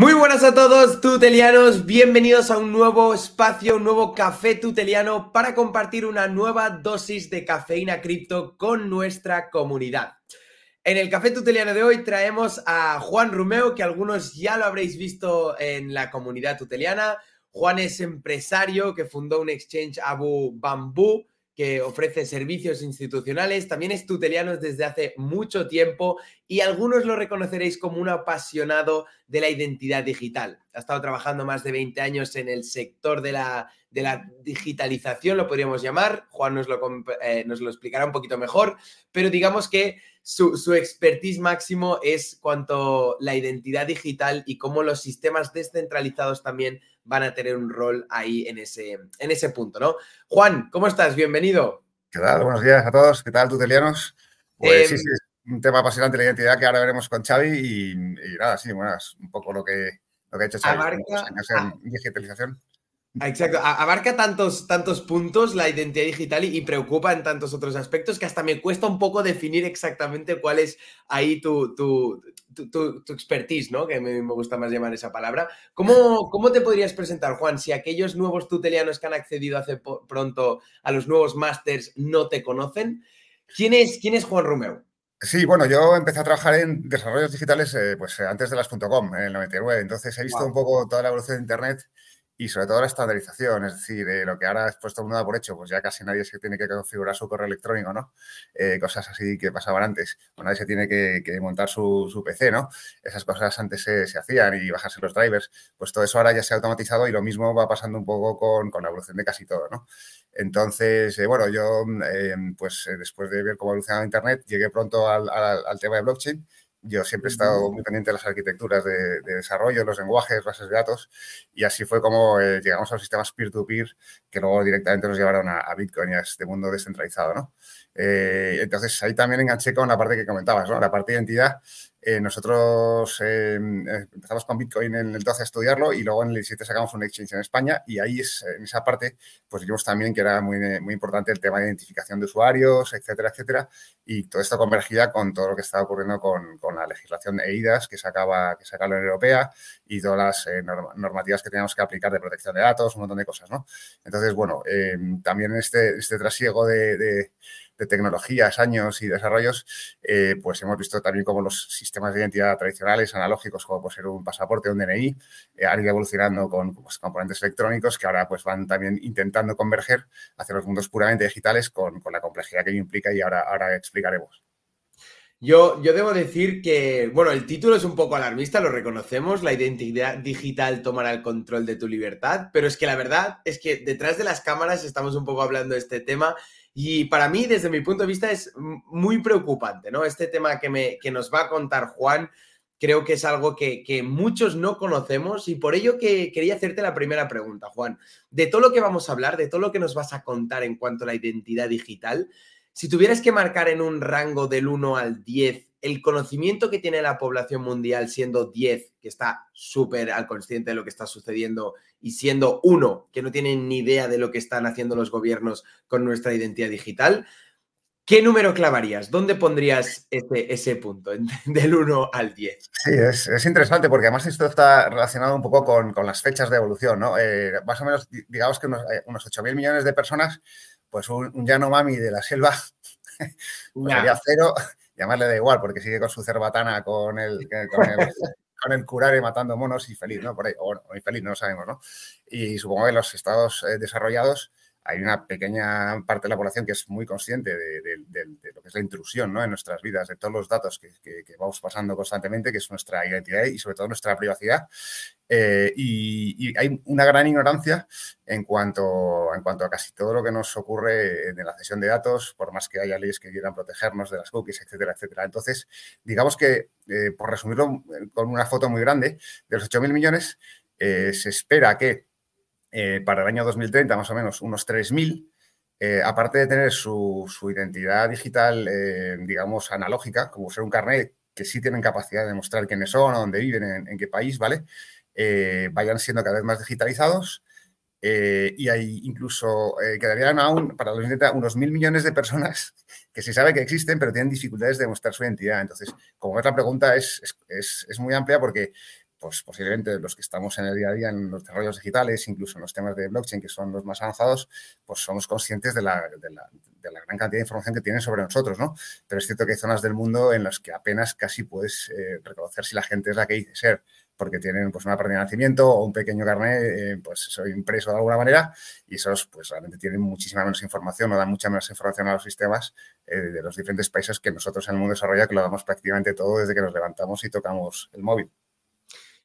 Muy buenas a todos, tutelianos. Bienvenidos a un nuevo espacio, un nuevo café tuteliano para compartir una nueva dosis de cafeína cripto con nuestra comunidad. En el café tuteliano de hoy traemos a Juan Rumeo, que algunos ya lo habréis visto en la comunidad tuteliana. Juan es empresario que fundó un exchange Abu Bamboo que ofrece servicios institucionales, también es tuteliano desde hace mucho tiempo y algunos lo reconoceréis como un apasionado de la identidad digital. Ha estado trabajando más de 20 años en el sector de la, digitalización, lo podríamos llamar. Juan nos lo, eh, nos lo explicará un poquito mejor, pero digamos que su, su, expertise máximo es cuanto la identidad digital y cómo los sistemas descentralizados también van a tener un rol ahí en ese, en ese punto, ¿no? Juan, ¿cómo estás? Bienvenido. ¿Qué tal? Buenos días a todos. ¿Qué tal, tutelianos? Pues sí, em, sí, es un tema apasionante la identidad que ahora veremos con Xavi y, nada, sí, bueno, es un poco lo que, lo que ha hecho Xavi. Abarca, digitalización. Exacto, abarca tantos, tantos puntos la identidad digital y, preocupa en tantos otros aspectos que hasta me cuesta un poco definir exactamente cuál es ahí tu, tu, tu, expertise, ¿no? Que me, me, gusta más llamar esa palabra. ¿Cómo, ¿Cómo te podrías presentar, Juan, si aquellos nuevos tutelianos que han accedido hace pronto a los nuevos másters no te conocen? ¿Quién es, quién es Juan Romeo? Sí, bueno, yo empecé a trabajar en desarrollos digitales eh, pues, antes de las .com, en el 99, entonces he visto un poco toda la evolución de Internet y sobre todo la estandarización, es decir, eh, lo que ahora es puesto uno por hecho, pues ya casi nadie se tiene que configurar su correo electrónico, ¿no? Eh, cosas así que pasaban antes, o nadie se tiene que, montar su, PC, ¿no? Esas cosas antes se, hacían y bajarse los drivers, pues todo eso ahora ya se ha automatizado y lo mismo va pasando un poco con, la evolución de casi todo, ¿no? Entonces, eh, bueno, yo, pues después de ver cómo ha evolucionado Internet, llegué pronto al, al tema de blockchain yo siempre he estado muy pendiente de las arquitecturas de, desarrollo, los lenguajes, bases de datos, y así fue como eh, llegamos a los sistemas peer-to-peer que luego directamente nos llevaron a, Bitcoin y a este mundo descentralizado, ¿no? Eh, entonces ahí también enganché con la parte que comentabas, ¿no? La parte de identidad eh, nosotros em, eh, empezamos con Bitcoin en el 12 a estudiarlo y luego en el 17 sacamos un exchange en España y ahí en esa parte pues vimos también que era muy, muy importante el tema de identificación de usuarios, etcétera, etcétera. Y todo esto convergía con todo lo que estaba ocurriendo con, con la legislación de EIDAS que sacaba, que saca la Unión Europea y todas las eh, normativas que teníamos que aplicar de protección de datos, un montón de cosas, ¿no? Entonces, bueno, em, también este, este trasiego de tecnologías, años y desarrollos, eh, pues hemos visto también cómo los sistemas de identidad tradicionales, analógicos, como puede ser un pasaporte, un DNI, eh, han ido evolucionando con pues, componentes electrónicos que ahora pues van también intentando converger hacia los mundos puramente digitales con, la complejidad que ello implica y ahora, ahora explicaremos. Yo, yo, debo decir que, bueno, el título es un poco alarmista, lo reconocemos, la identidad digital tomará el control de tu libertad, pero es que la verdad es que detrás de las cámaras estamos un poco hablando de este tema y para mí, desde mi punto de vista, es muy preocupante, ¿no? Este tema que, me, que nos va a contar Juan, creo que es algo que, que, muchos no conocemos y por ello que quería hacerte la primera pregunta, Juan. De todo lo que vamos a hablar, de todo lo que nos vas a contar en cuanto a la identidad digital, si tuvieras que marcar en un rango del 1 al 10 el conocimiento que tiene la población mundial siendo 10, que está súper al consciente de lo que está sucediendo, y siendo 1, que no tienen ni idea de lo que están haciendo los gobiernos con nuestra identidad digital, ¿qué número clavarías? ¿Dónde pondrías ese, ese punto del 1 al 10? Sí, es, interesante porque además esto está relacionado un poco con, las fechas de evolución, ¿no? Eh, más o menos, digamos que unos, eh, unos 8.000 millones de personas, pues un, un Yanomami de la selva pues sería cero llamarle da igual porque sigue con su cerbatana con el, con el, con el curare matando monos y feliz, ¿no? Por ahí, o bueno, feliz, no lo sabemos, ¿no? Y supongo que los estados eh, desarrollados hay una pequeña parte de la población que es muy consciente de, lo que es la intrusión ¿no? en nuestras vidas, de todos los datos que, vamos pasando constantemente, que es nuestra identidad y sobre todo nuestra privacidad. Eh, y, hay una gran ignorancia en cuanto, a casi todo lo que nos ocurre en la cesión de datos, por más que haya leyes que quieran protegernos de las cookies, etcétera, etcétera. Entonces, digamos que, eh, por resumirlo con una foto muy grande, de los 8.000 millones, eh, se espera que eh, para el año 2030 más o menos unos 3.000, eh, aparte de tener su, identidad digital, eh, digamos, analógica, como ser un carnet que sí tienen capacidad de demostrar quiénes son, dónde viven, en, qué país, ¿vale? vayan siendo cada vez más digitalizados. y hay incluso quedarían aún para los 2030 unos mil millones de personas que se sabe que existen, pero tienen dificultades de demostrar su identidad. Entonces, como ves, la pregunta es, es, es muy amplia porque pues posiblemente los que estamos en el día a día en los desarrollos digitales, incluso en los temas de blockchain, que son los más avanzados, pues somos conscientes de la, de la, de la gran cantidad de información que tienen sobre nosotros, ¿no? Pero es cierto que hay zonas del mundo en las que apenas casi puedes eh, reconocer si la gente es la que dice ser porque tienen pues una partida de nacimiento o un pequeño carnet, eh, pues soy impreso de alguna manera y esos pues realmente tienen muchísima menos información o dan mucha menos información a los sistemas eh, de los diferentes países que nosotros en el mundo desarrollado que lo damos prácticamente todo desde que nos levantamos y tocamos el móvil.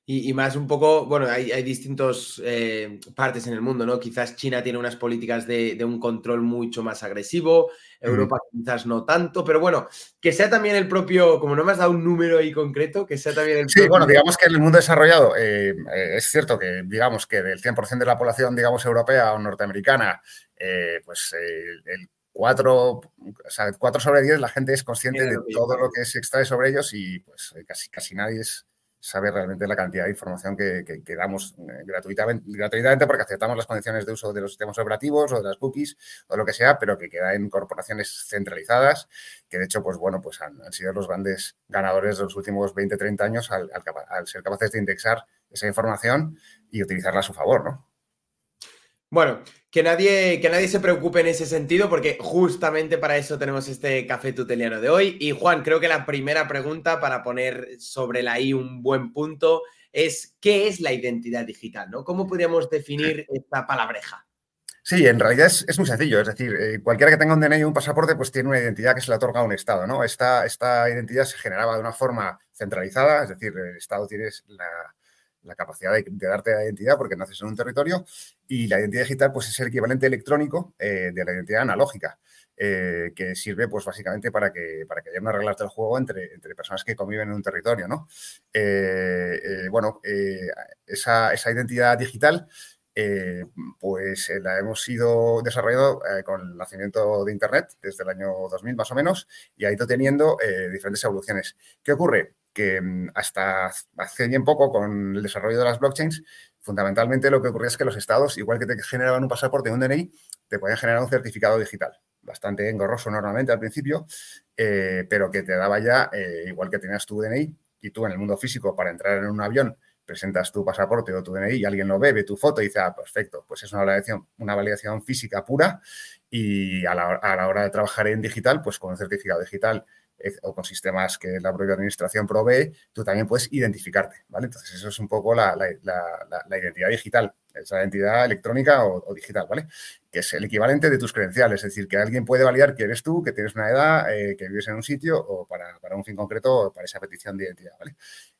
Y, más un poco, bueno, hay, hay distintas eh, partes en el mundo, ¿no? Quizás China tiene unas políticas de, un control mucho más agresivo, Europa quizás no tanto, pero bueno, que sea también el propio, como no me has dado un número ahí concreto, que sea también el Sí, bueno, digamos que en el mundo desarrollado eh, eh, es cierto que, digamos, que del 100% de la población, digamos, europea o norteamericana, pues el 4, o sea, 4 sobre 10 la gente es consciente de todo lo que se extrae sobre ellos y pues casi, casi nadie es sabe realmente la cantidad de información que, damos eh, gratuitamente, gratuitamente porque aceptamos las condiciones de uso de los sistemas operativos o de las cookies o lo que sea, pero que queda en corporaciones centralizadas, que de hecho, pues bueno, pues han, sido los grandes ganadores de los últimos 20, 30 años al, al ser capaces de indexar esa información y utilizarla a su favor, ¿no? Bueno, que nadie, que nadie se preocupe en ese sentido, porque justamente para eso tenemos este café tuteliano de hoy. Y Juan, creo que la primera pregunta para poner sobre la I un buen punto es ¿qué es la identidad digital? ¿no? ¿Cómo podríamos definir esta palabreja? Sí, en realidad es, muy sencillo. Es decir, eh, cualquiera que tenga un DNI o un pasaporte, pues tiene una identidad que se le otorga a un Estado, ¿no? Esta, esta identidad se generaba de una forma centralizada, es decir, el Estado tiene la, la capacidad de, darte la identidad porque naces en un territorio y la identidad digital pues es el equivalente electrónico eh, de la identidad analógica. Eh, que sirve pues básicamente para que, para que haya unas reglas del juego entre, entre personas que conviven en un territorio, ¿no? Eh, bueno, esa, esa, identidad digital pues la hemos ido desarrollando con el nacimiento de Internet desde el año 2000 más o menos y ha ido teniendo diferentes evoluciones. ¿Qué ocurre? Que mm, hasta hace bien poco, con el desarrollo de las blockchains, fundamentalmente lo que ocurría es que los estados, igual que te generaban un pasaporte y un DNI, te podían generar un certificado digital. Bastante engorroso normalmente al principio, eh, pero que te daba ya, eh, igual que tenías tu DNI y tú en el mundo físico para entrar en un avión presentas tu pasaporte o tu DNI y alguien lo ve, ve tu foto y dice, ah, perfecto, pues es una validación, una validación física pura y a la, a la hora de trabajar en digital, pues con un certificado digital o con sistemas que la propia administración provee, tú también puedes identificarte, ¿vale? Entonces, eso es un poco la, identidad digital, esa identidad electrónica o, digital, ¿vale? Que es el equivalente de tus credenciales, es decir, que alguien puede validar que eres tú, que tienes una edad, eh, que vives en un sitio o para, un fin concreto para esa petición de identidad, ¿vale?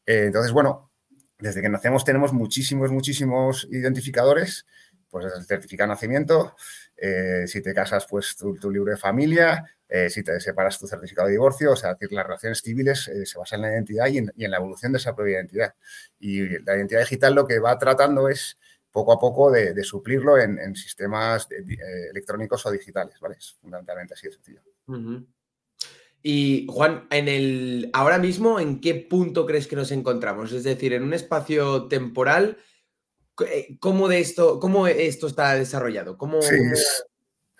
Eh, entonces, bueno, desde que nacemos tenemos muchísimos, muchísimos identificadores, pues el certificado de nacimiento, si te casas, pues tu, libro de familia, eh, si te separas tu certificado de divorcio, o sea, las relaciones civiles eh, se basan en la identidad y en, la evolución de esa propia identidad. Y la identidad digital lo que va tratando es poco a poco de, suplirlo en, sistemas eh, electrónicos o digitales, ¿vale? Es fundamentalmente así de sencillo. Y Juan, en el ahora mismo, ¿en qué punto crees que nos encontramos? Es decir, en un espacio temporal, ¿cómo de esto, cómo esto está desarrollado? ¿Cómo,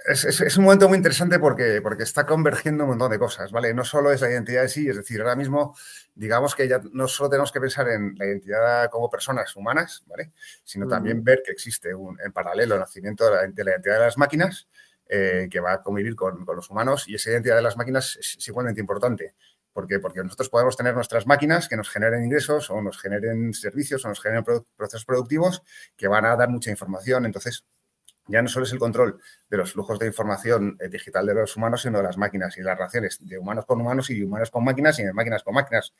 es, un momento muy interesante porque, porque está convergiendo un montón de cosas, ¿vale? No solo es la identidad en sí, es decir, ahora mismo, digamos que ya no solo tenemos que pensar en la identidad como personas humanas, ¿vale? Sino también ver que existe un, en paralelo el nacimiento de la, identidad de las máquinas, eh, que va a convivir con, los humanos, y esa identidad de las máquinas es, igualmente importante. ¿Por qué? Porque nosotros podemos tener nuestras máquinas que nos generen ingresos o nos generen servicios o nos generen procesos productivos que van a dar mucha información. Entonces, ya no solo es el control de los flujos de información eh, digital de los humanos, sino de las máquinas y las relaciones de humanos con humanos y de humanos con máquinas y de máquinas con máquinas.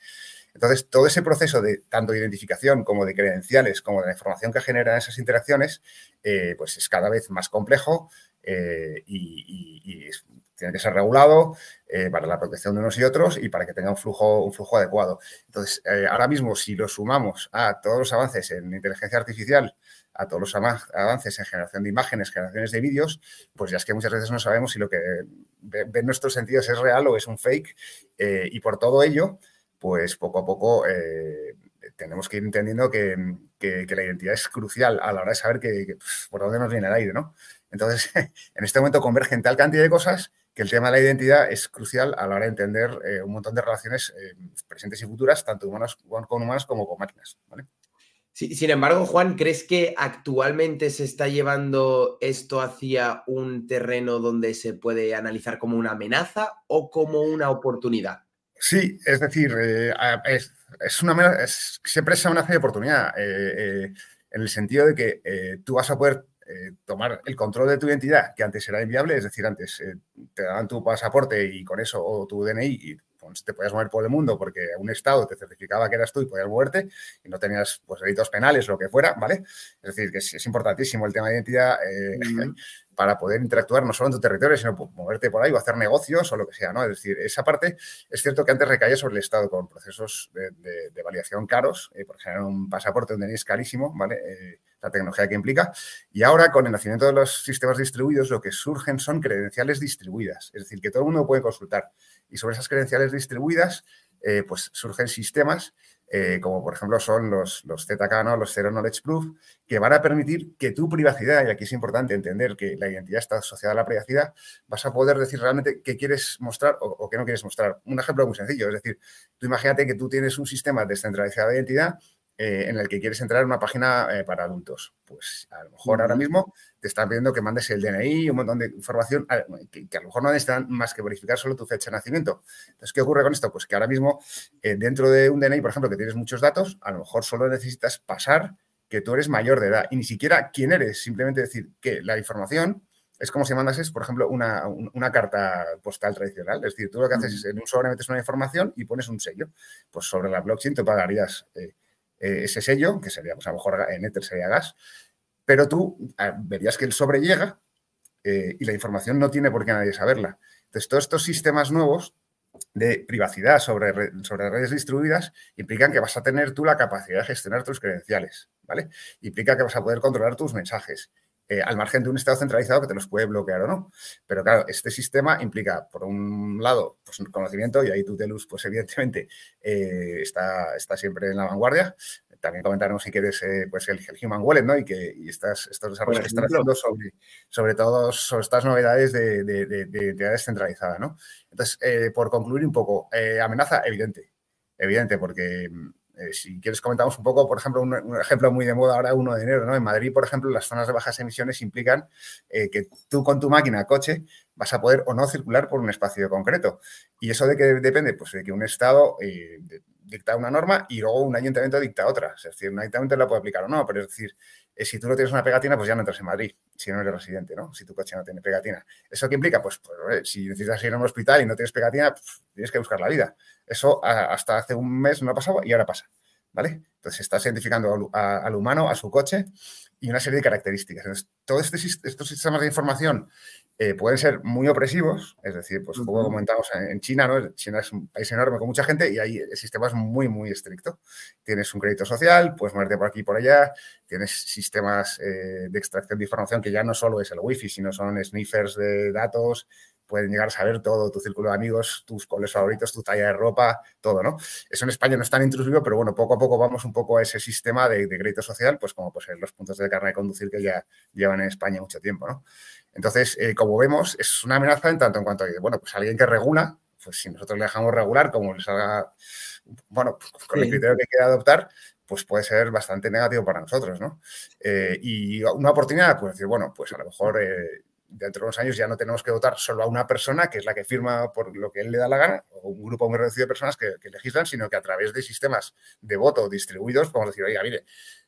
Entonces, todo ese proceso de tanto de identificación como de credenciales, como de la información que generan esas interacciones, eh, pues es cada vez más complejo eh, y, tiene que ser regulado para la protección de unos y otros y para que tenga un flujo, un flujo adecuado. Entonces, ahora mismo, si lo sumamos a todos los avances en inteligencia artificial, a todos los avances en generación de imágenes, generaciones de vídeos, pues ya es que muchas veces no sabemos si lo que ven nuestros sentidos es real o es un fake. Eh, y por todo ello, pues poco a poco eh, tenemos que ir entendiendo que, la identidad es crucial a la hora de saber que, por dónde nos viene el aire, ¿no? Entonces, en este momento convergen tal cantidad de cosas que el tema de la identidad es crucial a la hora de entender eh, un montón de relaciones presentes y futuras, tanto humanas con humanos como con máquinas, ¿vale? sin embargo, Juan, ¿crees que actualmente se está llevando esto hacia un terreno donde se puede analizar como una amenaza o como una oportunidad? Sí, es decir, eh, es, una siempre es una amenaza de oportunidad, eh, eh, en el sentido de que tú vas a poder tomar el control de tu identidad, que antes era inviable, es decir, antes te daban tu pasaporte y con eso, o tu DNI, y pues, te podías mover por el mundo porque un Estado te certificaba que eras tú y podías moverte y no tenías pues, delitos penales lo que fuera, ¿vale? Es decir, que es, importantísimo el tema de identidad eh, para poder interactuar no solo en tu territorio, sino moverte por ahí o hacer negocios o lo que sea, ¿no? Es decir, esa parte es cierto que antes recaía sobre el Estado con procesos de, validación caros, eh, por ejemplo, un pasaporte, un DNI carísimo, ¿vale? La tecnología que implica. Y ahora, con el nacimiento de los sistemas distribuidos, lo que surgen son credenciales distribuidas, es decir, que todo el mundo puede consultar. Y sobre esas credenciales distribuidas, eh, pues surgen sistemas eh, como por ejemplo son los, los ZK, ¿no? los Zero Knowledge Proof, que van a permitir que tu privacidad, y aquí es importante entender que la identidad está asociada a la privacidad, vas a poder decir realmente qué quieres mostrar o qué no quieres mostrar. Un ejemplo muy sencillo, es decir, tú imagínate que tú tienes un sistema descentralizado de identidad eh, en el que quieres entrar en una página eh, para adultos. Pues a lo mejor ahora mismo te están pidiendo que mandes el DNI, un montón de información que, a lo mejor no necesitan más que verificar solo tu fecha de nacimiento. Entonces, ¿qué ocurre con esto? Pues que ahora mismo eh, dentro de un DNI, por ejemplo, que tienes muchos datos, a lo mejor solo necesitas pasar que tú eres mayor de edad y ni siquiera quién eres, simplemente decir que la información es como si mandases, por ejemplo, una, carta postal tradicional. Es decir, tú lo que haces es en un sobre metes una información y pones un sello. Pues sobre la blockchain te pagarías eh, ese sello, que sería, pues a lo mejor en Ether sería gas, pero tú ah, verías que el sobre llega eh, y la información no tiene por qué nadie saberla. Entonces, todos estos sistemas nuevos de privacidad sobre, sobre redes distribuidas implican que vas a tener tú la capacidad de gestionar tus credenciales, ¿vale? Implica que vas a poder controlar tus mensajes, eh, al margen de un estado centralizado que te los puede bloquear o no. Pero claro, este sistema implica, por un lado, pues, conocimiento, y ahí Tutelus, pues evidentemente, eh, está, está siempre en la vanguardia. También comentaremos si quieres eh, pues el, Human Wallet, ¿no? Y que y estas, estos desarrollos que están haciendo sobre, sobre todo sobre estas novedades de, de, de, descentralizada, ¿no? Entonces, por concluir un poco, amenaza evidente, evidente, porque eh, si quieres comentamos un poco, por ejemplo, un, ejemplo muy de moda ahora, 1 de enero, ¿no? En Madrid, por ejemplo, las zonas de bajas emisiones implican eh, que tú con tu máquina, coche, vas a poder o no circular por un espacio concreto. ¿Y eso de qué depende? Pues de que un Estado eh, dicta una norma y luego un ayuntamiento dicta otra. Es decir, un ayuntamiento la puede aplicar o no, pero es decir, si tú no tienes una pegatina, pues ya no entras en Madrid, si no eres residente, ¿no? Si tu coche no tiene pegatina. ¿Eso qué implica? Pues, pues si necesitas ir a un hospital y no tienes pegatina, pues, tienes que buscar la vida. Eso hasta hace un mes no pasaba y ahora pasa. ¿Vale? Entonces estás identificando al, humano, a su coche y una serie de características. Entonces, todos este estos sistemas de información eh, pueden ser muy opresivos, es decir, pues como comentamos en China, ¿no? China es un país enorme con mucha gente y ahí el sistema es muy, muy estricto. Tienes un crédito social, puedes moverte por aquí y por allá, tienes sistemas eh, de extracción de información que ya no solo es el wifi, sino son sniffers de datos, pueden llegar a saber todo, tu círculo de amigos, tus colores favoritos, tu talla de ropa, todo, ¿no? Eso en España no es tan intrusivo, pero bueno, poco a poco vamos un poco a ese sistema de, crédito social, pues como pues los puntos de carne de conducir que ya llevan en España mucho tiempo, ¿no? Entonces, eh, como vemos, es una amenaza en tanto en cuanto a, bueno, pues alguien que regula, pues si nosotros le dejamos regular, como les haga, bueno, con el criterio que quiera adoptar, pues puede ser bastante negativo para nosotros, ¿no? Eh, y una oportunidad, pues decir, bueno, pues a lo mejor eh, dentro de unos años ya no tenemos que votar solo a una persona, que es la que firma por lo que él le da la gana, o un grupo muy reducido de personas que, legislan, sino que a través de sistemas de voto distribuidos podemos decir, oiga, mire,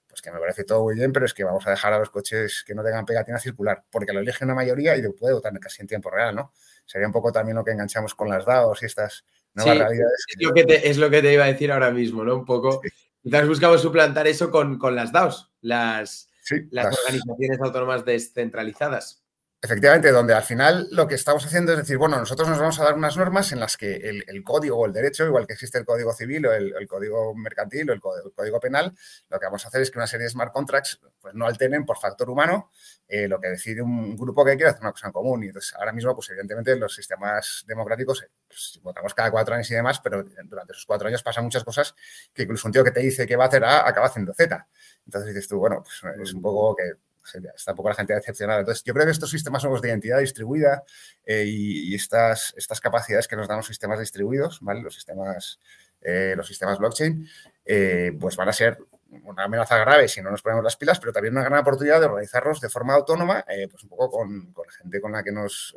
pues que me parece todo muy bien, pero es que vamos a dejar a los coches que no tengan pegatina circular, porque lo elige una mayoría y puede votar casi en tiempo real, ¿no? Sería un poco también lo que enganchamos con las DAOs y estas nuevas realidades. Es, lo que te, es lo que te iba a decir ahora mismo, ¿no? Un poco. Quizás buscamos suplantar eso con, las DAOs, las, las organizaciones autónomas descentralizadas. Efectivamente, donde al final lo que estamos haciendo es decir, bueno, nosotros nos vamos a dar unas normas en las que el, código o el derecho, igual que existe el código civil o el, código mercantil o el código, penal, lo que vamos a hacer es que una serie de smart contracts pues, no alteren por factor humano eh, lo que decide un grupo que quiere hacer una cosa en común. Y entonces, ahora mismo, pues evidentemente los sistemas democráticos eh, pues, votamos cada cuatro años y demás, pero durante esos cuatro años pasan muchas cosas que incluso un tío que te dice que va a hacer A acaba haciendo Z. Entonces dices tú, bueno, pues es un poco que está un poco la gente decepcionada. Entonces, yo creo que estos sistemas nuevos de identidad distribuida eh, y, estas, estas capacidades que nos dan los sistemas distribuidos, ¿vale? Los sistemas, eh, los sistemas blockchain, eh, pues van a ser una amenaza grave si no nos ponemos las pilas, pero también una gran oportunidad de organizarnos de forma autónoma, pues un poco con, gente con la que nos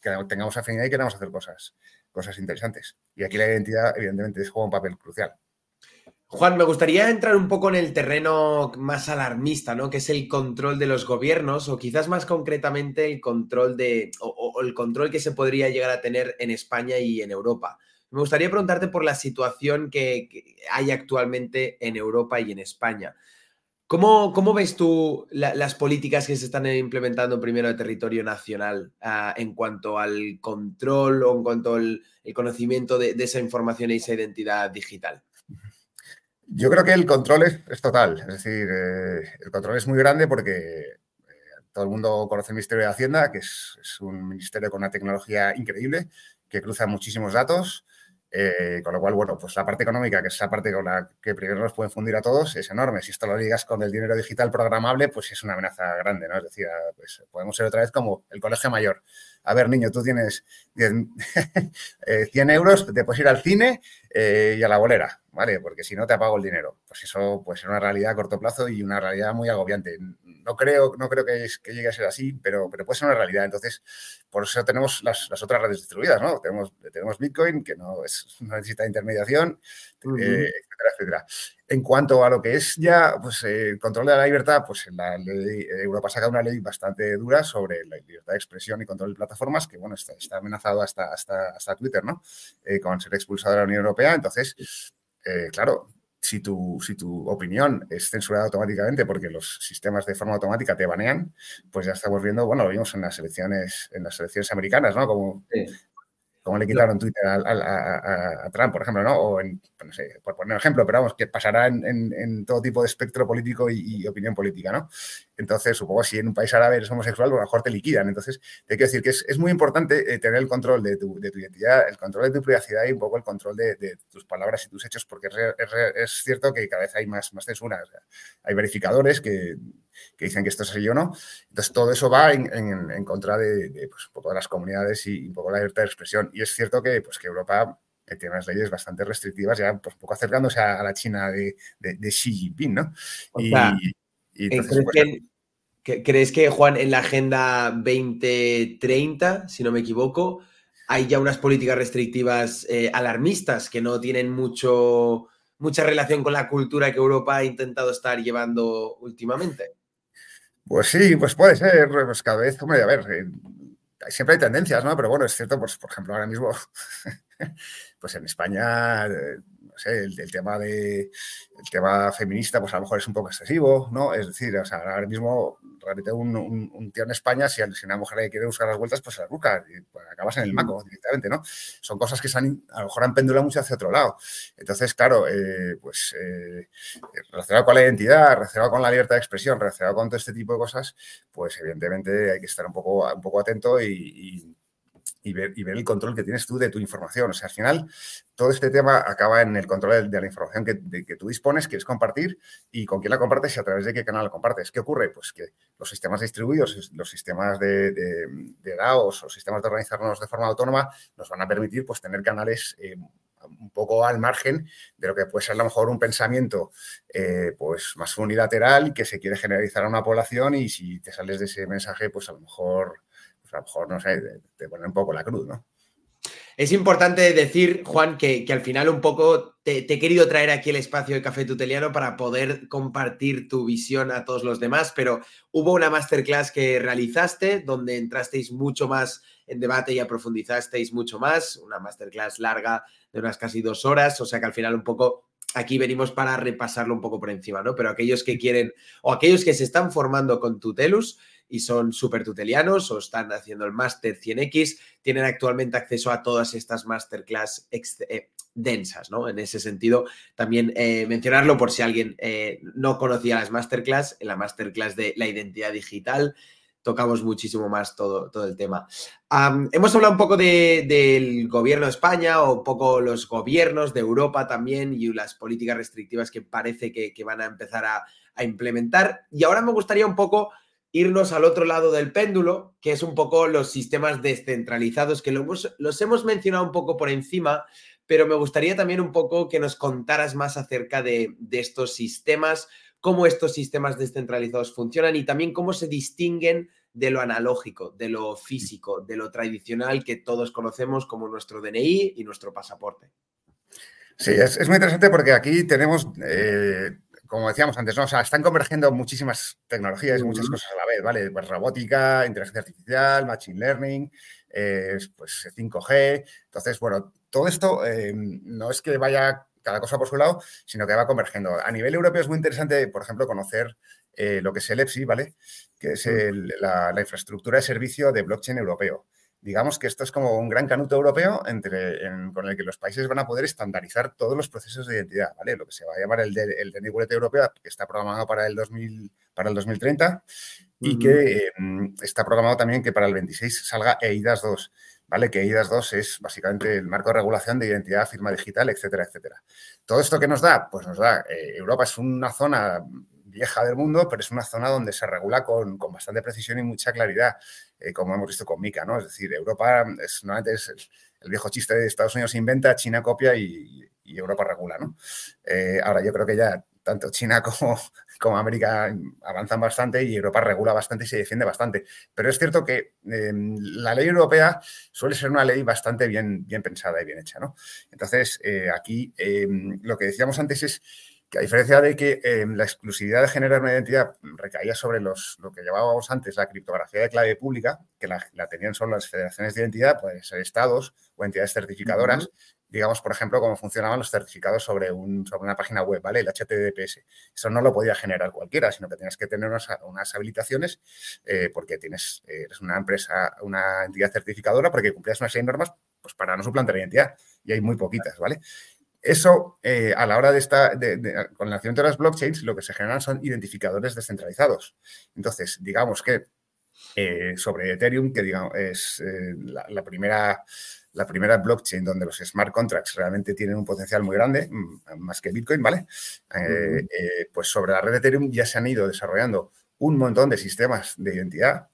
que tengamos afinidad y queramos hacer cosas, cosas interesantes. Y aquí la identidad, evidentemente, juega un papel crucial. Juan, me gustaría entrar un poco en el terreno más alarmista, ¿no? Que es el control de los gobiernos, o quizás más concretamente el control de. o, el control que se podría llegar a tener en España y en Europa. Me gustaría preguntarte por la situación que, hay actualmente en Europa y en España. ¿Cómo, cómo ves tú las políticas que se están implementando primero de territorio nacional ah, en cuanto al control o en cuanto al conocimiento de, de esa información y esa identidad digital? Yo creo que el control es, total, es decir, eh, el control es muy grande porque eh, todo el mundo conoce el Ministerio de Hacienda, que es, un ministerio con una tecnología increíble, que cruza muchísimos datos, eh, con lo cual, bueno, pues la parte económica, que es esa parte con la que primero nos pueden fundir a todos, es enorme. Si esto lo ligas con el dinero digital programable, pues es una amenaza grande, ¿no? Es decir, pues podemos ser otra vez como el colegio mayor. A ver, niño, tú tienes 100 euros, te puedes ir al cine y a la bolera ¿vale? Porque si no te apago el dinero. Pues eso puede ser una realidad a corto plazo y una realidad muy agobiante. No creo, no creo que, que llegue a ser así, pero, pero puede ser una realidad. Entonces, por eso tenemos las, otras redes distribuidas, ¿no? Tenemos, tenemos Bitcoin, que no, es, necesita intermediación, eh, etcétera, etcétera. En cuanto a lo que es ya pues, el control de la libertad, pues la ley, Europa saca una ley bastante dura sobre la libertad de expresión y control de plataformas, que bueno, está, está amenazado hasta, hasta, hasta Twitter, ¿no? Eh, con ser expulsado de la Unión Europea. Entonces, eh, claro, si tu, si tu opinión es censurada automáticamente porque los sistemas de forma automática te banean, pues ya estamos viendo, bueno, lo vimos en las elecciones, en las elecciones americanas, ¿no? Como como le quitaron Twitter a, Trump, por ejemplo, ¿no? O en, no sé, por poner un ejemplo, pero vamos, que pasará en, todo tipo de espectro político y, opinión política, ¿no? Entonces, supongo si en un país árabe eres homosexual, pues a lo mejor te liquidan. Entonces, te quiero decir que es, muy importante eh, tener el control de tu, identidad, el control de tu privacidad y un poco el control de, tus palabras y tus hechos, porque es, cierto que cada vez hay más, más censura. hay verificadores que que dicen que esto es así o no. Entonces, todo eso va en, contra de, pues, un poco de las comunidades y un poco la libertad de expresión. Y es cierto que, pues, que Europa eh, tiene unas leyes bastante restrictivas, ya pues, un poco acercándose a, la China de, Xi Jinping, ¿no? y, entonces, ¿crees, que, ¿Crees que, Juan, en la Agenda 2030, si no me equivoco, hay ya unas políticas restrictivas eh, alarmistas que no tienen mucho, mucha relación con la cultura que Europa ha intentado estar llevando últimamente? Pues sí, pues puede ser, pues cada vez, hombre, a ver, eh, siempre hay tendencias, ¿no? Pero bueno, es cierto, pues por ejemplo, ahora mismo, pues en España, eh, no sé, el, tema de el tema feminista, pues a lo mejor es un poco excesivo, ¿no? Es decir, o sea, ahora mismo realmente un, un, tío en España, si, si, una mujer quiere buscar las vueltas, pues se la busca y pues, acabas en el maco directamente, ¿no? Son cosas que se han, a lo mejor han pendulado mucho hacia otro lado. Entonces, claro, eh, pues eh, relacionado con la identidad, relacionado con la libertad de expresión, relacionado con todo este tipo de cosas, pues evidentemente hay que estar un poco, un poco atento y y y ver el control que tienes tú de tu información. O sea, al final, todo este tema acaba en el control de, la información que, tú dispones, quieres compartir y con quién la compartes y a través de qué canal la compartes. ¿Qué ocurre? Pues que los sistemas distribuidos, los sistemas de, de, DAOs o sistemas de organizarnos de forma autónoma nos van a permitir pues, tener canales eh, un poco al margen de lo que puede ser a lo mejor un pensamiento eh, pues más unilateral que se quiere generalizar a una población y si te sales de ese mensaje, pues a lo mejor a lo mejor, no sé, te, pone un poco la cruz, ¿no? Es importante decir, Juan, que, al final un poco te, he querido traer aquí el espacio de Café Tuteliano para poder compartir tu visión a todos los demás, pero hubo una masterclass que realizaste donde entrasteis mucho más en debate y aprofundizasteis mucho más, una masterclass larga de unas casi dos horas, o sea que al final un poco aquí venimos para repasarlo un poco por encima, ¿no? Pero aquellos que quieren o aquellos que se están formando con Tutelus, y son súper tutelianos o están haciendo el máster 100X, tienen actualmente acceso a todas estas masterclass eh, densas, ¿no? En ese sentido, también eh, mencionarlo por si alguien eh, no conocía las masterclass, en la masterclass de la identidad digital tocamos muchísimo más todo, todo el tema. hemos hablado un poco del gobierno de España o un poco los gobiernos de Europa también y las políticas restrictivas que parece que, van a empezar a, a implementar. Y ahora me gustaría un poco irnos al otro lado del péndulo, que es un poco los sistemas descentralizados, que los hemos mencionado un poco por encima, pero me gustaría también un poco que nos contaras más acerca de, estos sistemas, cómo estos sistemas descentralizados funcionan y también cómo se distinguen de lo analógico, de lo físico, de lo tradicional que todos conocemos como nuestro DNI y nuestro pasaporte. Sí, es, muy interesante porque aquí tenemos, eh, como decíamos antes, ¿no? o sea, están convergiendo muchísimas tecnologías y muchas cosas a la vez, ¿vale? Pues robótica, inteligencia artificial, machine learning, eh, pues 5G. Entonces, bueno, todo esto eh, no es que vaya cada cosa por su lado, sino que va convergiendo. A nivel europeo es muy interesante, por ejemplo, conocer lo que es el EPSI, ¿vale? Que es la, la infraestructura de servicio de blockchain europeo digamos que esto es como un gran canuto europeo entre, con el que los países van a poder estandarizar todos los procesos de identidad, ¿vale? Lo que se va a llamar el, el DNI europeo, que está programado para el, 2000, para el 2030 y que em, está programado también que para el 26 salga EIDAS 2, ¿vale? Que EIDAS 2 es básicamente el marco de regulación de identidad, firma digital, etcétera, etcétera. ¿Todo esto que nos da? Pues nos da, eh, Europa es una zona vieja del mundo, pero es una zona donde se regula con, bastante precisión y mucha claridad, eh, como hemos visto con Mica, ¿no? Es decir, Europa es, normalmente es el, viejo chiste de Estados Unidos inventa, China copia y, Europa regula, ¿no? Eh, ahora yo creo que ya tanto China como, como América avanzan bastante y Europa regula bastante y se defiende bastante. Pero es cierto que em, la ley europea suele ser una ley bastante bien, bien pensada y bien hecha, ¿no? Entonces, eh, aquí em, lo que decíamos antes es a diferencia de que eh, la exclusividad de generar una identidad recaía sobre los, lo que llevábamos antes, la criptografía de clave pública, que la, tenían solo las federaciones de identidad, pueden ser estados o entidades certificadoras, digamos, por ejemplo, cómo funcionaban los certificados sobre, un, sobre una página web, ¿vale? El HTTPS. Eso no lo podía generar cualquiera, sino que tenías que tener unas, habilitaciones eh, porque tienes, eh, eres una empresa, una entidad certificadora porque cumplías una serie de normas pues, para no suplantar la identidad. Y hay muy poquitas, ¿vale? Eso, eh, a la hora de estar, con el nacimiento de las blockchains, lo que se generan son identificadores descentralizados. Entonces, digamos que eh, sobre Ethereum, que digamos, es eh, la, primera, la primera blockchain donde los smart contracts realmente tienen un potencial muy grande, mm, más que Bitcoin, ¿vale? pues sobre la red de Ethereum ya se han ido desarrollando un montón de sistemas de identidad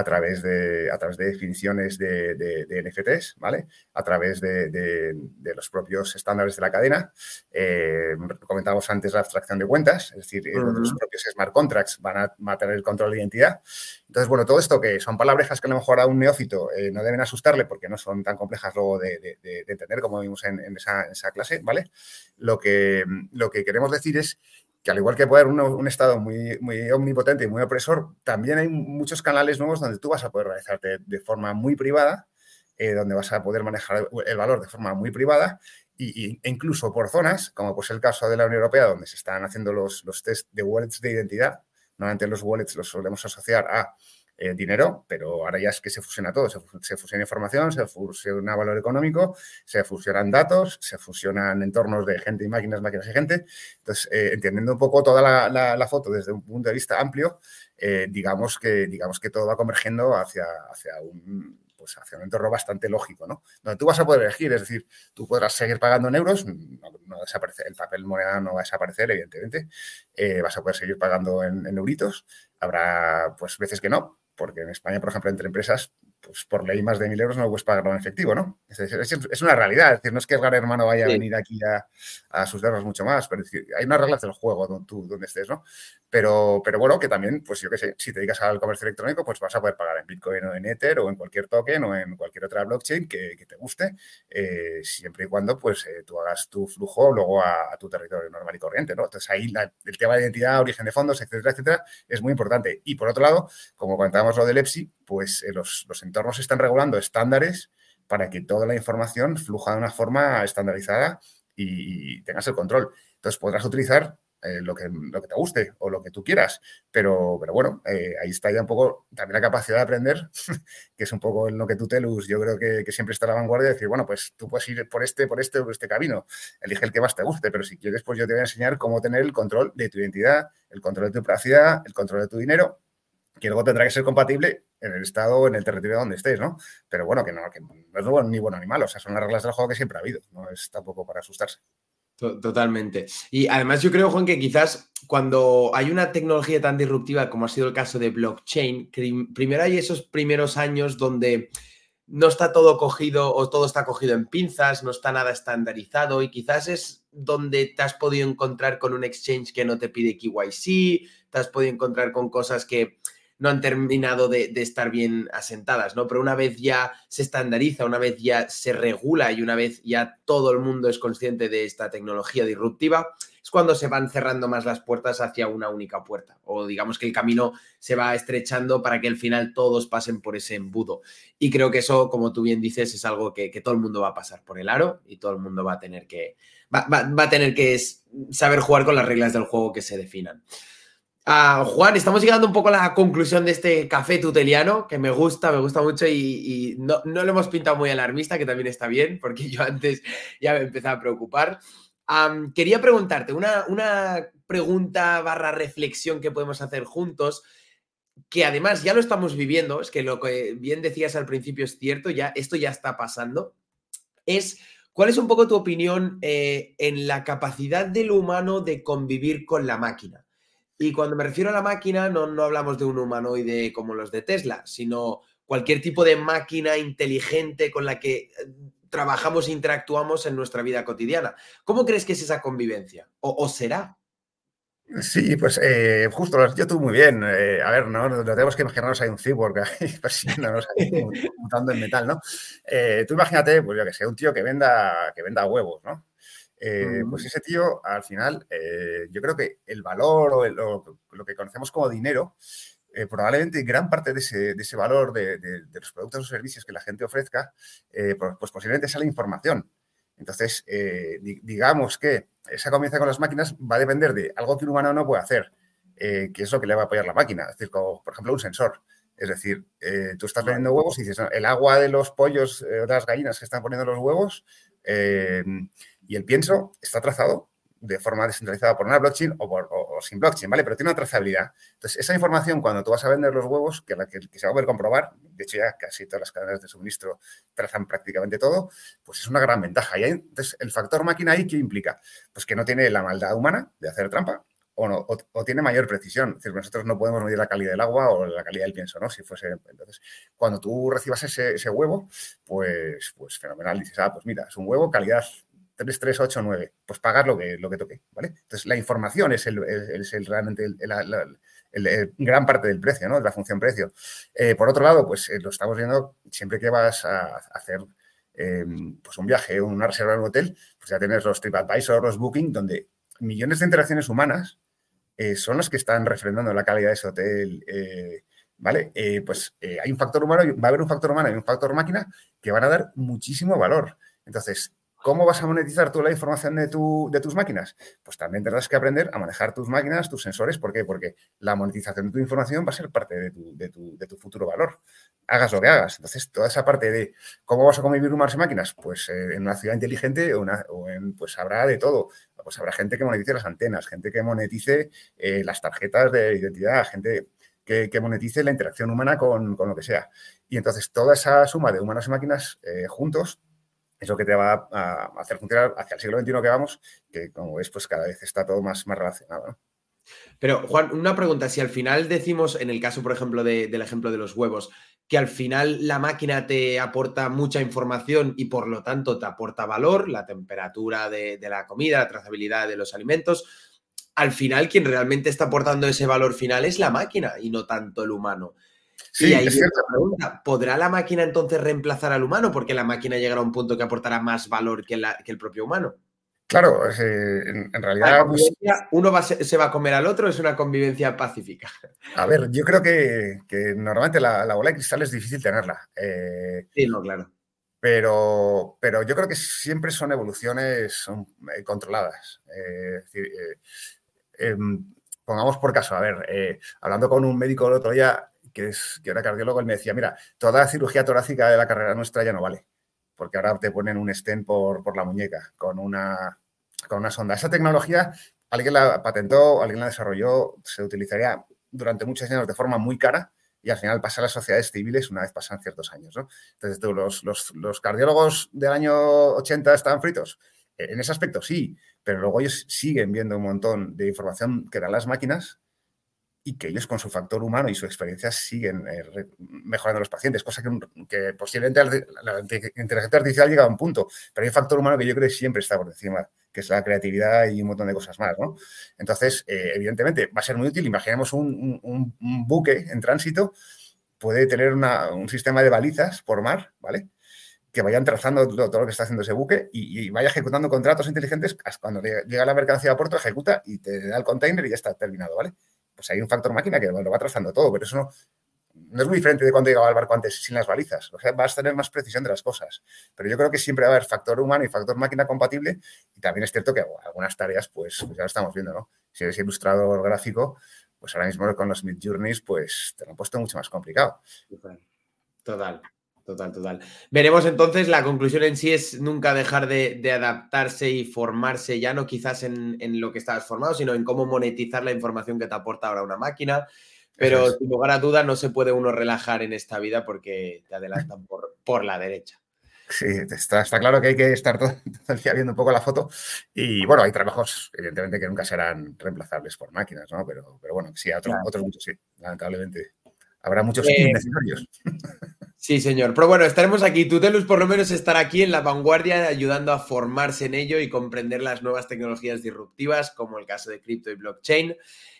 a través de, a través de definiciones de, NFTs, ¿vale? A través de, los propios estándares de la cadena. Eh, comentábamos antes la abstracción de cuentas, es decir, eh, los propios smart contracts van a, tener el control de identidad. Entonces, bueno, todo esto que son palabrejas que a lo mejor a un neófito eh, no deben asustarle porque no son tan complejas luego de, entender como vimos en, esa, en, esa, clase, ¿vale? Lo que, lo que queremos decir es que al igual que puede haber un, Estado muy, muy omnipotente y muy opresor, también hay muchos canales nuevos donde tú vas a poder realizarte de forma muy privada, eh, donde vas a poder manejar el valor de forma muy privada y, e incluso por zonas, como pues el caso de la Unión Europea, donde se están haciendo los, los test de wallets de identidad. Normalmente los wallets los solemos asociar a eh, dinero, pero ahora ya es que se fusiona todo, se, fusiona información, se fusiona valor económico, se fusionan datos, se fusionan entornos de gente y máquinas, máquinas y gente. Entonces, eh, entendiendo un poco toda la, foto desde un punto de vista amplio, eh, digamos, que, digamos que todo va convergiendo hacia, hacia un pues hacia un entorno bastante lógico, ¿no? Donde tú vas a poder elegir, es decir, tú podrás seguir pagando en euros, no, desaparece, el papel moneda no va a desaparecer, evidentemente, vas a poder seguir pagando en, en, euritos, habrá pues veces que no, porque en España, por ejemplo, entre empresas, pues por ley más de mil euros no puedes pagarlo en efectivo, ¿no? Es, una realidad, es decir, no es que el gran hermano vaya a venir aquí a, a asustarnos mucho más, pero hay unas reglas del juego donde, tú, donde estés, ¿no? Pero, pero bueno, que también, pues yo qué sé, si te dedicas al comercio electrónico, pues vas a poder pagar en Bitcoin o en Ether o en cualquier token o en cualquier otra blockchain que, te guste, eh, siempre y cuando pues eh, tú hagas tu flujo luego a, tu territorio normal y corriente, ¿no? Entonces ahí el tema de identidad, origen de fondos, etcétera, etcétera, es muy importante. Y por otro lado, como comentábamos lo del EPSI, pues eh, los, los entornos están regulando estándares para que toda la información fluja de una forma estandarizada y tengas el control. Entonces podrás utilizar eh, lo, que, lo que te guste o lo que tú quieras. Pero, pero bueno, eh, ahí está ya un poco también la capacidad de aprender, que es un poco en lo que tú te luz. Yo creo que, siempre está a la vanguardia de decir, bueno, pues tú puedes ir por este, por este, por este camino. Elige el que más te guste, pero si quieres, pues yo te voy a enseñar cómo tener el control de tu identidad, el control de tu privacidad, el control de tu dinero, que luego tendrá que ser compatible en el estado en el territorio donde estés, ¿no? Pero bueno, que no, que no es ni bueno ni malo, o sea, son las reglas del juego que siempre ha habido, no es tampoco para asustarse. Totalmente. Y además yo creo, Juan, que quizás cuando hay una tecnología tan disruptiva como ha sido el caso de blockchain, primero hay esos primeros años donde no está todo cogido o todo está cogido en pinzas, no está nada estandarizado y quizás es donde te has podido encontrar con un exchange que no te pide KYC, te has podido encontrar con cosas que no han terminado de, estar bien asentadas, ¿no? Pero una vez ya se estandariza, una vez ya se regula y una vez ya todo el mundo es consciente de esta tecnología disruptiva, es cuando se van cerrando más las puertas hacia una única puerta. O digamos que el camino se va estrechando para que al final todos pasen por ese embudo. Y creo que eso, como tú bien dices, es algo que, todo el mundo va a pasar por el aro y todo el mundo va a tener que, va a tener que saber jugar con las reglas del juego que se definan. Juan, estamos llegando un poco a la conclusión de este café tuteliano, que me gusta, me gusta mucho y, no, lo hemos pintado muy alarmista, que también está bien, porque yo antes ya me empecé a preocupar. quería preguntarte una, una pregunta barra reflexión que podemos hacer juntos, que además ya lo estamos viviendo, es que lo que bien decías al principio es cierto, ya esto ya está pasando, es cuál es un poco tu opinión eh, en la capacidad del humano de convivir con la máquina. Y cuando me refiero a la máquina, no, no hablamos de un humanoide como los de Tesla, sino cualquier tipo de máquina inteligente con la que eh, trabajamos e interactuamos en nuestra vida cotidiana. ¿Cómo crees que es esa convivencia? ¿O, será? Sí, pues eh, justo lo has dicho tú muy bien. Eh, a ver, no, no tenemos que imaginarnos hay un cyborg ahí persiguiéndonos ahí, mutando en metal, ¿no? tú imagínate, pues yo que sé, un tío que venda, que venda huevos, ¿no? Eh, pues ese tío, al final, eh, yo creo que el valor o, lo que conocemos como dinero, eh, probablemente gran parte de ese, valor de, los productos o servicios que la gente ofrezca, pues, pues, posiblemente sea la información. Entonces, digamos que esa comienza con las máquinas va a depender de algo que un humano no puede hacer, que es lo que le va a apoyar la máquina, es decir, como, por ejemplo, un sensor. Es decir, tú estás poniendo huevos y dices, el agua de los pollos, de las gallinas que están poniendo los huevos, y el pienso está trazado de forma descentralizada por una blockchain o, sin blockchain, ¿vale? Pero tiene una trazabilidad. Entonces, esa información, cuando tú vas a vender los huevos, que, que, se va a poder comprobar, de hecho ya casi todas las cadenas de suministro trazan prácticamente todo, pues es una gran ventaja. Y entonces, el factor máquina ahí, ¿qué implica? Pues que no tiene la maldad humana de hacer trampa, o, no, o, tiene mayor precisión. Es decir, nosotros no podemos medir la calidad del agua o la calidad del pienso, ¿no? Si fuese. Entonces, cuando tú recibas ese, ese huevo, pues, pues fenomenal. Dices, ah, pues mira, es un huevo calidad 3, 3, 8, 9. Pues pagar lo que, lo que toque, ¿vale? Entonces, la información es, el, es el, realmente el, gran parte del precio, ¿no? De la función precio. Eh, por otro lado, pues eh, lo estamos viendo siempre que vas a hacer eh, pues un viaje, una reserva en un hotel, pues ya tienes los TripAdvisor, los Booking, donde millones de interacciones humanas son las que están refrendando la calidad de ese hotel. ¿Vale? pues hay un factor humano, va a haber un factor humano y un factor máquina que van a dar muchísimo valor. Entonces, ¿Cómo vas a monetizar tú la información de, de, tus máquinas? Pues también tendrás que aprender a manejar tus máquinas, tus sensores. ¿Por qué? Porque la monetización de tu información va a ser parte de tu, futuro valor. Hagas lo que hagas. Entonces, toda esa parte de cómo vas a convivir humanos y máquinas, pues eh, en una ciudad inteligente en, pues habrá de todo. Pues habrá gente que monetice las antenas, gente que monetice eh, las tarjetas de identidad, gente que, monetice la interacción humana con, lo que sea. Y entonces, toda esa suma de humanos y máquinas eh, juntos es lo que te va a hacer funcionar hacia el siglo XXI que vamos, que como ves, pues cada vez está todo más, más relacionado. Pero, Juan, una pregunta. Si al final decimos, en el caso, por ejemplo, del ejemplo de los huevos, que al final la máquina te aporta mucha información y por lo tanto te aporta valor, la temperatura de, de la comida, la trazabilidad de los alimentos, al final quien realmente está aportando ese valor final es la máquina y no tanto el humano. Sí, es cierto. Pregunta, ¿podrá la máquina entonces reemplazar al humano? Porque la máquina llegará a un punto que aportará más valor que, el propio humano. Claro, en, realidad. Pues uno se va a comer al otro, es una convivencia pacífica. A ver, yo creo que, normalmente la, bola de cristal es difícil tenerla. Eh, sí, no, claro. Pero, pero yo creo que siempre son evoluciones eh, controladas. Eh, es decir, em, pongamos por caso, a ver, hablando con un médico el otro día, que, es, que era cardiólogo, él me decía, mira, toda cirugía torácica de la carrera nuestra ya no vale, porque ahora te ponen un stent por, por la muñeca con una, con una sonda. Esa tecnología alguien la patentó, alguien la desarrolló, se utilizaría durante muchos años de forma muy cara y al final pasa a las sociedades civiles una vez pasan ciertos años. ¿no? Entonces, tú, los, los, los, cardiólogos del año 80 estaban fritos. En ese aspecto sí, pero luego ellos siguen viendo un montón de información que dan las máquinas y que ellos con su factor humano y su experiencia siguen eh, mejorando los pacientes, cosa que, posiblemente la, inteligencia artificial llega a un punto, pero hay un factor humano que yo creo que siempre está por encima, que es la creatividad y un montón de cosas más, ¿no? Entonces, eh, evidentemente, va a ser muy útil. Imaginemos un, buque en tránsito, puede tener un sistema de balizas por mar, ¿vale? que vayan trazando todo, lo que está haciendo ese buque y, vaya ejecutando contratos inteligentes. Cuando llega la mercancía a puerto, ejecuta y te da el container y ya está terminado, ¿vale? Pues hay un factor máquina que lo va trazando todo, pero eso no, es muy diferente de cuando llegaba el barco antes sin las balizas. O sea, vas a tener más precisión de las cosas. Pero yo creo que siempre va a haber factor humano y factor máquina compatible. Y también es cierto que algunas tareas, pues, pues, ya lo estamos viendo, ¿no? Si eres ilustrador gráfico, pues ahora mismo con los Mid Journeys, pues te lo han puesto mucho más complicado. Total. Total, total. Veremos entonces, la conclusión en sí es nunca dejar de, adaptarse y formarse, ya no quizás en, lo que estabas formado, sino en cómo monetizar la información que te aporta ahora una máquina. Pero sin lugar a dudas no se puede uno relajar en esta vida porque te adelantan por, por la derecha. Sí, está, está, claro que hay que estar todo, el día viendo un poco la foto. Y bueno, hay trabajos, evidentemente, que nunca serán reemplazables por máquinas, ¿no? Pero, pero bueno, sí, otros, otros muchos sí, lamentablemente. Habrá muchos eh, Sí, señor. Pero bueno, estaremos aquí. Tutelus por lo menos estará aquí en la vanguardia ayudando a formarse en ello y comprender las nuevas tecnologías disruptivas como el caso de cripto y blockchain.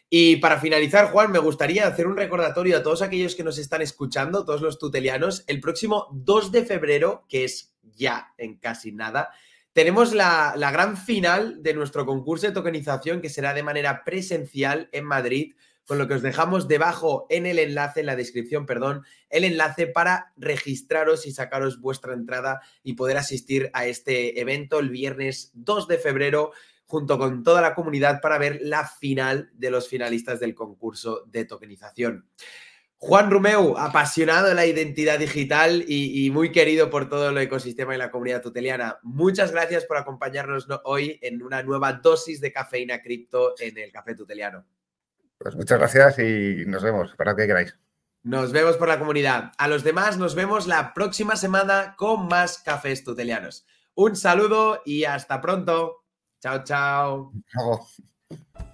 Y para finalizar, Juan, me gustaría hacer un recordatorio a todos aquellos que nos están escuchando, todos los tutelianos. El próximo 2 de febrero, que es ya en casi nada, tenemos la, la gran final de nuestro concurso de tokenización que será de manera presencial en Madrid con lo que os dejamos debajo en el enlace, en la descripción, perdón, el enlace para registraros y sacaros vuestra entrada y poder asistir a este evento el viernes 2 de febrero junto con toda la comunidad para ver la final de los finalistas del concurso de tokenización. Juan Rumeu, apasionado de la identidad digital y, muy querido por todo el ecosistema y la comunidad tuteliana. Muchas gracias por acompañarnos hoy en una nueva dosis de cafeína cripto en el Café Tuteliano. Pues muchas gracias y nos vemos para que queráis. Nos vemos por la comunidad. A los demás nos vemos la próxima semana con más cafés tutelianos. Un saludo y hasta pronto. Chao, chao. Chao.